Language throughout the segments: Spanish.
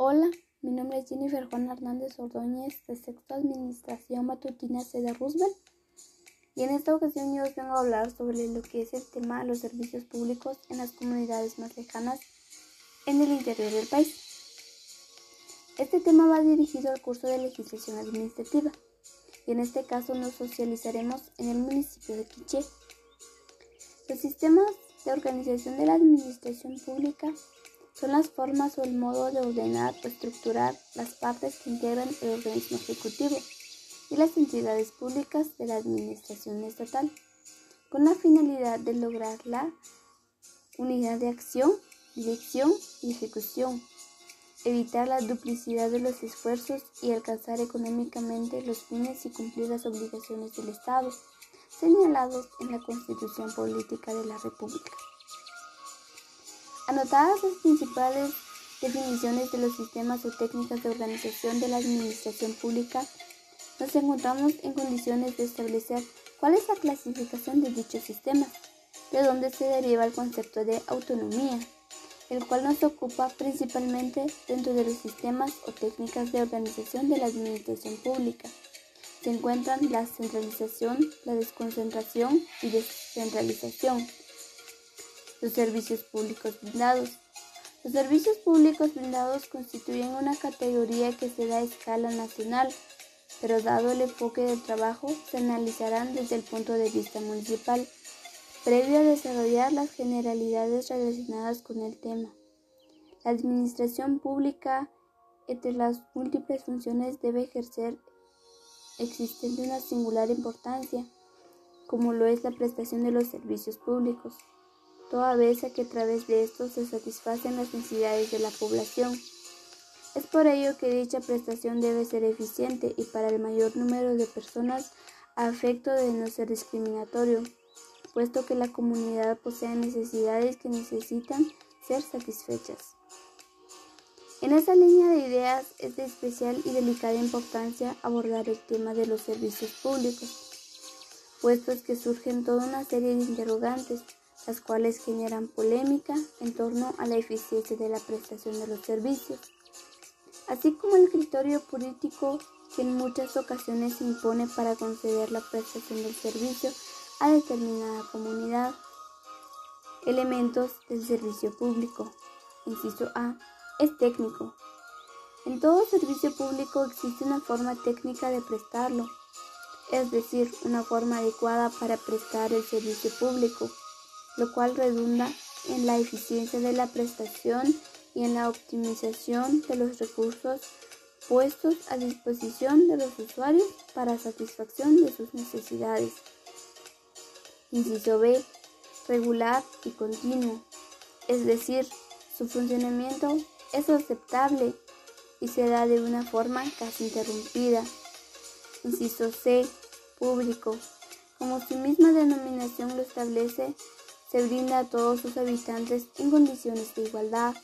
Hola, mi nombre es Jennifer Juan Hernández Ordóñez de Sexto Administración Matutina de Roosevelt y en esta ocasión yo os vengo a hablar sobre lo que es el tema de los servicios públicos en las comunidades más lejanas en el interior del país. Este tema va dirigido al curso de legislación administrativa y en este caso nos socializaremos en el municipio de Quiché. Los sistemas de organización de la administración pública son las formas o el modo de ordenar o estructurar las partes que integran el organismo ejecutivo y las entidades públicas de la administración estatal, con la finalidad de lograr la unidad de acción, dirección y ejecución, evitar la duplicidad de los esfuerzos y alcanzar económicamente los fines y cumplir las obligaciones del Estado señalados en la Constitución Política de la República. Anotadas las principales definiciones de los sistemas o técnicas de organización de la administración pública, nos encontramos en condiciones de establecer cuál es la clasificación de dichos sistemas, de dónde se deriva el concepto de autonomía, el cual nos ocupa principalmente dentro de los sistemas o técnicas de organización de la administración pública. Se encuentran la centralización, la desconcentración y descentralización los servicios públicos blindados. Los servicios públicos blindados constituyen una categoría que se da a escala nacional, pero dado el enfoque del trabajo, se analizarán desde el punto de vista municipal, previo a desarrollar las generalidades relacionadas con el tema. La administración pública, entre las múltiples funciones, debe ejercer existente una singular importancia, como lo es la prestación de los servicios públicos toda vez que a través de estos se satisfacen las necesidades de la población. Es por ello que dicha prestación debe ser eficiente y para el mayor número de personas a efecto de no ser discriminatorio, puesto que la comunidad posee necesidades que necesitan ser satisfechas. En esa línea de ideas es de especial y delicada importancia abordar el tema de los servicios públicos, puesto que surgen toda una serie de interrogantes las cuales generan polémica en torno a la eficiencia de la prestación de los servicios, así como el criterio político que en muchas ocasiones se impone para conceder la prestación del servicio a determinada comunidad. Elementos del servicio público. Inciso A. Es técnico. En todo servicio público existe una forma técnica de prestarlo, es decir, una forma adecuada para prestar el servicio público lo cual redunda en la eficiencia de la prestación y en la optimización de los recursos puestos a disposición de los usuarios para satisfacción de sus necesidades. Inciso B. Regular y continuo, es decir, su funcionamiento es aceptable y se da de una forma casi interrumpida. Inciso C. Público. Como su misma denominación lo establece, se brinda a todos sus habitantes en condiciones de igualdad.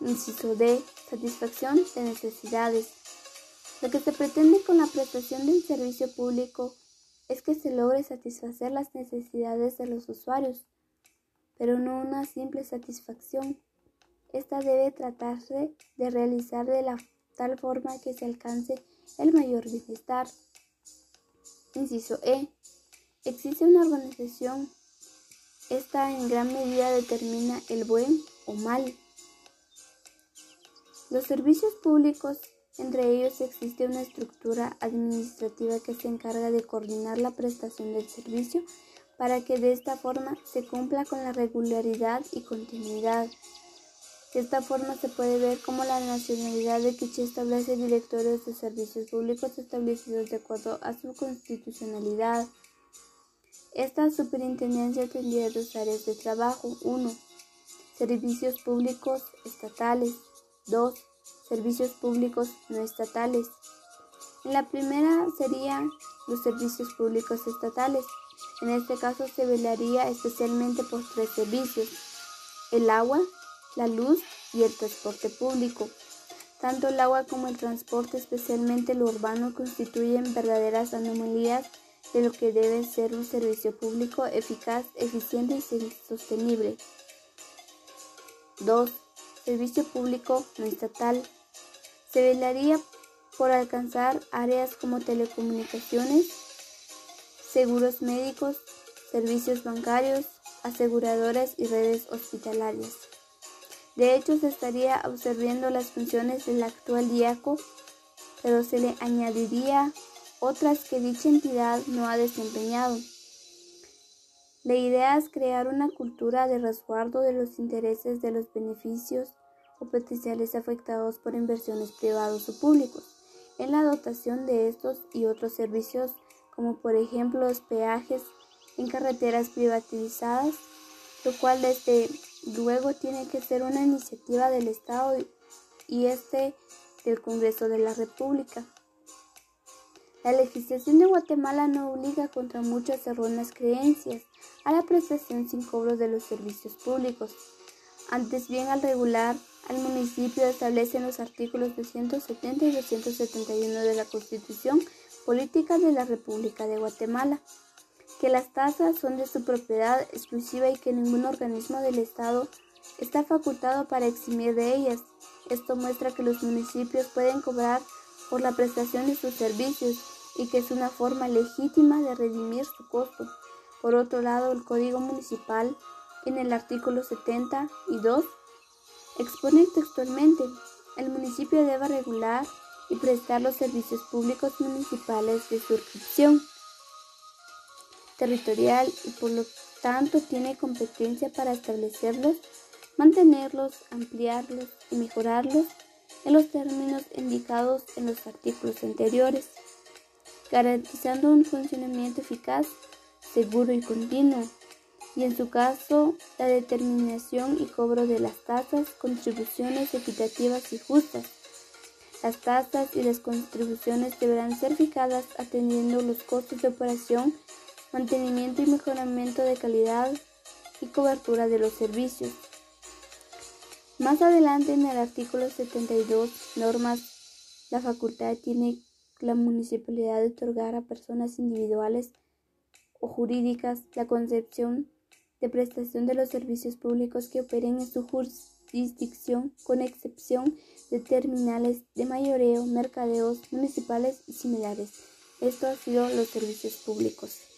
Inciso D. Satisfacción de necesidades. Lo que se pretende con la prestación de un servicio público es que se logre satisfacer las necesidades de los usuarios, pero no una simple satisfacción. Esta debe tratarse de realizar de la tal forma que se alcance el mayor bienestar. Inciso E. Existe una organización esta en gran medida determina el buen o mal. Los servicios públicos, entre ellos existe una estructura administrativa que se encarga de coordinar la prestación del servicio para que de esta forma se cumpla con la regularidad y continuidad. De esta forma se puede ver cómo la nacionalidad de Quiché establece directores de servicios públicos establecidos de acuerdo a su constitucionalidad. Esta superintendencia tendría dos áreas de trabajo. 1. Servicios públicos estatales. 2. Servicios públicos no estatales. En la primera serían los servicios públicos estatales. En este caso se velaría especialmente por tres servicios. El agua, la luz y el transporte público. Tanto el agua como el transporte, especialmente lo urbano, constituyen verdaderas anomalías de lo que debe ser un servicio público eficaz, eficiente y sostenible. 2. Servicio público no estatal. Se velaría por alcanzar áreas como telecomunicaciones, seguros médicos, servicios bancarios, aseguradoras y redes hospitalarias. De hecho, se estaría absorbiendo las funciones del actual DIACO, pero se le añadiría otras que dicha entidad no ha desempeñado. La idea es crear una cultura de resguardo de los intereses de los beneficios o potenciales afectados por inversiones privados o públicos en la dotación de estos y otros servicios como por ejemplo los peajes en carreteras privatizadas, lo cual desde luego tiene que ser una iniciativa del Estado y este del Congreso de la República. La legislación de Guatemala no obliga contra muchas erróneas creencias a la prestación sin cobro de los servicios públicos. Antes bien, al regular al municipio establece en los artículos 270 y 271 de la Constitución Política de la República de Guatemala que las tasas son de su propiedad exclusiva y que ningún organismo del Estado está facultado para eximir de ellas. Esto muestra que los municipios pueden cobrar por la prestación de sus servicios y que es una forma legítima de redimir su costo. Por otro lado, el Código Municipal, en el artículo 72, expone textualmente, el municipio debe regular y prestar los servicios públicos municipales de suscripción territorial y por lo tanto tiene competencia para establecerlos, mantenerlos, ampliarlos y mejorarlos en los términos indicados en los artículos anteriores garantizando un funcionamiento eficaz, seguro y continuo, y en su caso la determinación y cobro de las tasas, contribuciones equitativas y justas. Las tasas y las contribuciones deberán ser fijadas atendiendo los costos de operación, mantenimiento y mejoramiento de calidad y cobertura de los servicios. Más adelante en el artículo 72, normas, la facultad tiene la municipalidad de otorgar a personas individuales o jurídicas la concepción de prestación de los servicios públicos que operen en su jurisdicción, con excepción de terminales de mayoreo, mercadeos municipales y similares. Esto ha sido los servicios públicos.